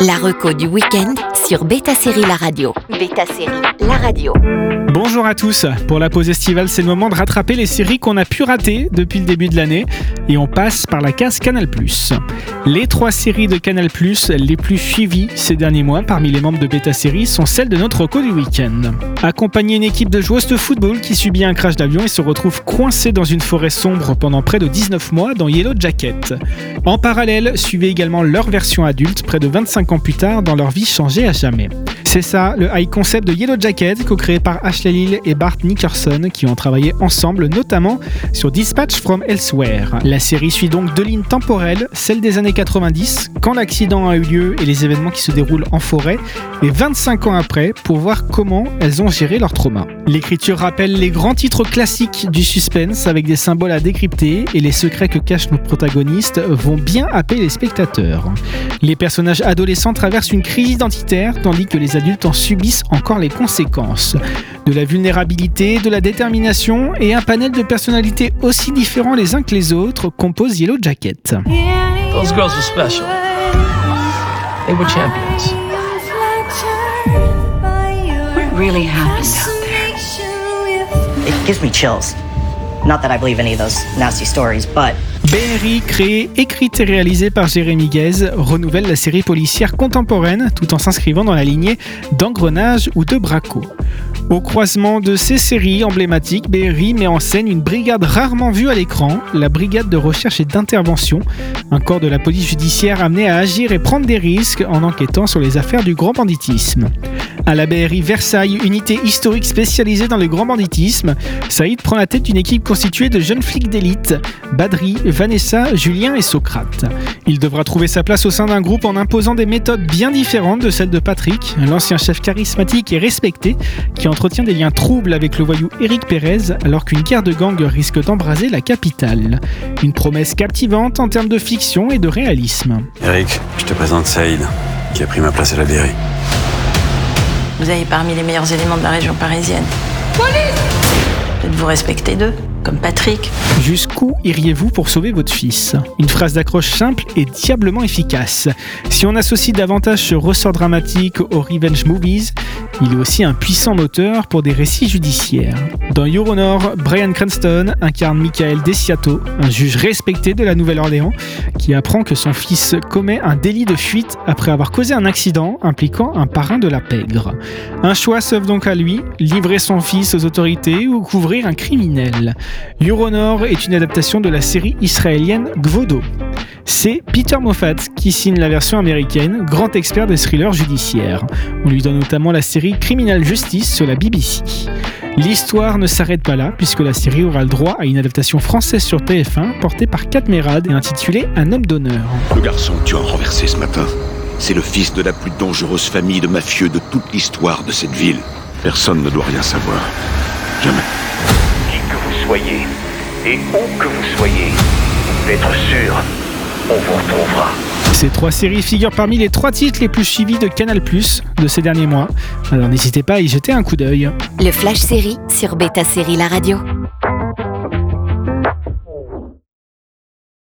La reco du week-end sur Beta Série La Radio. Beta Série La Radio. Bonjour à tous. Pour la pause estivale, c'est le moment de rattraper les séries qu'on a pu rater depuis le début de l'année. Et on passe par la case Canal+. Les trois séries de Canal+, les plus suivies ces derniers mois parmi les membres de Beta Série sont celles de notre reco du week-end. Accompagner une équipe de joueuses de football qui subit un crash d'avion et se retrouve coincée dans une forêt sombre pendant près de 19 mois dans Yellow Jacket. En parallèle, suivez également leur version adulte près de 25 plus tard dans leur vie changée à jamais. C'est ça, le high concept de Yellow Jacket, co-créé par Ashley Lille et Bart Nickerson, qui ont travaillé ensemble notamment sur Dispatch from Elsewhere. La série suit donc deux lignes temporelles, celle des années 90, quand l'accident a eu lieu et les événements qui se déroulent en forêt, et 25 ans après, pour voir comment elles ont géré leur trauma. L'écriture rappelle les grands titres classiques du suspense avec des symboles à décrypter et les secrets que cachent nos protagonistes vont bien happer les spectateurs. Les personnages adolescents traversent une crise identitaire tandis que les adultes en subissent encore les conséquences. De la vulnérabilité, de la détermination et un panel de personnalités aussi différents les uns que les autres composent Yellow Jacket. Those girls were special. They were champions. What really happened out there? Gives me chills. Not that I believe any of those nasty stories, but BRI, créée, écrite et réalisée par Jérémy Guez, renouvelle la série policière contemporaine tout en s'inscrivant dans la lignée d'Engrenage ou de Braco. Au croisement de ces séries emblématiques, BRI met en scène une brigade rarement vue à l'écran, la brigade de recherche et d'intervention, un corps de la police judiciaire amené à agir et prendre des risques en enquêtant sur les affaires du grand banditisme. À la BRI Versailles, unité historique spécialisée dans le grand banditisme, Saïd prend la tête d'une équipe constituée de jeunes flics d'élite, Badri, Vanessa, Julien et Socrate. Il devra trouver sa place au sein d'un groupe en imposant des méthodes bien différentes de celles de Patrick, l'ancien chef charismatique et respecté, qui entretient des liens troubles avec le voyou Eric Pérez alors qu'une guerre de gang risque d'embraser la capitale. Une promesse captivante en termes de fiction et de réalisme. Eric, je te présente Saïd, qui a pris ma place à la BRI. Vous avez parmi les meilleurs éléments de la région parisienne. Peut-être vous respectez d'eux, comme Patrick. Jusqu'où iriez-vous pour sauver votre fils? Une phrase d'accroche simple et diablement efficace. Si on associe davantage ce ressort dramatique aux revenge movies, il est aussi un puissant moteur pour des récits judiciaires. Dans Euronor, Brian Cranston incarne Michael Desiato, un juge respecté de la Nouvelle-Orléans, qui apprend que son fils commet un délit de fuite après avoir causé un accident impliquant un parrain de la pègre. Un choix s'offre donc à lui, livrer son fils aux autorités ou couvrir un criminel. Euronor est une adaptation de la série israélienne Gvodo. C'est Peter Moffat qui signe la version américaine, grand expert des thrillers judiciaires. On lui donne notamment la série Criminal Justice sur la BBC. L'histoire ne s'arrête pas là, puisque la série aura le droit à une adaptation française sur TF1 portée par Kat Merad et intitulée Un homme d'honneur. Le garçon que tu as renversé ce matin, c'est le fils de la plus dangereuse famille de mafieux de toute l'histoire de cette ville. Personne ne doit rien savoir. Jamais. Qui que vous soyez, et où que vous soyez, d'être sûr, on vous retrouvera. Ces trois séries figurent parmi les trois titres les plus suivis de Canal+, de ces derniers mois. Alors n'hésitez pas à y jeter un coup d'œil. Le Flash Série sur Beta Série La Radio.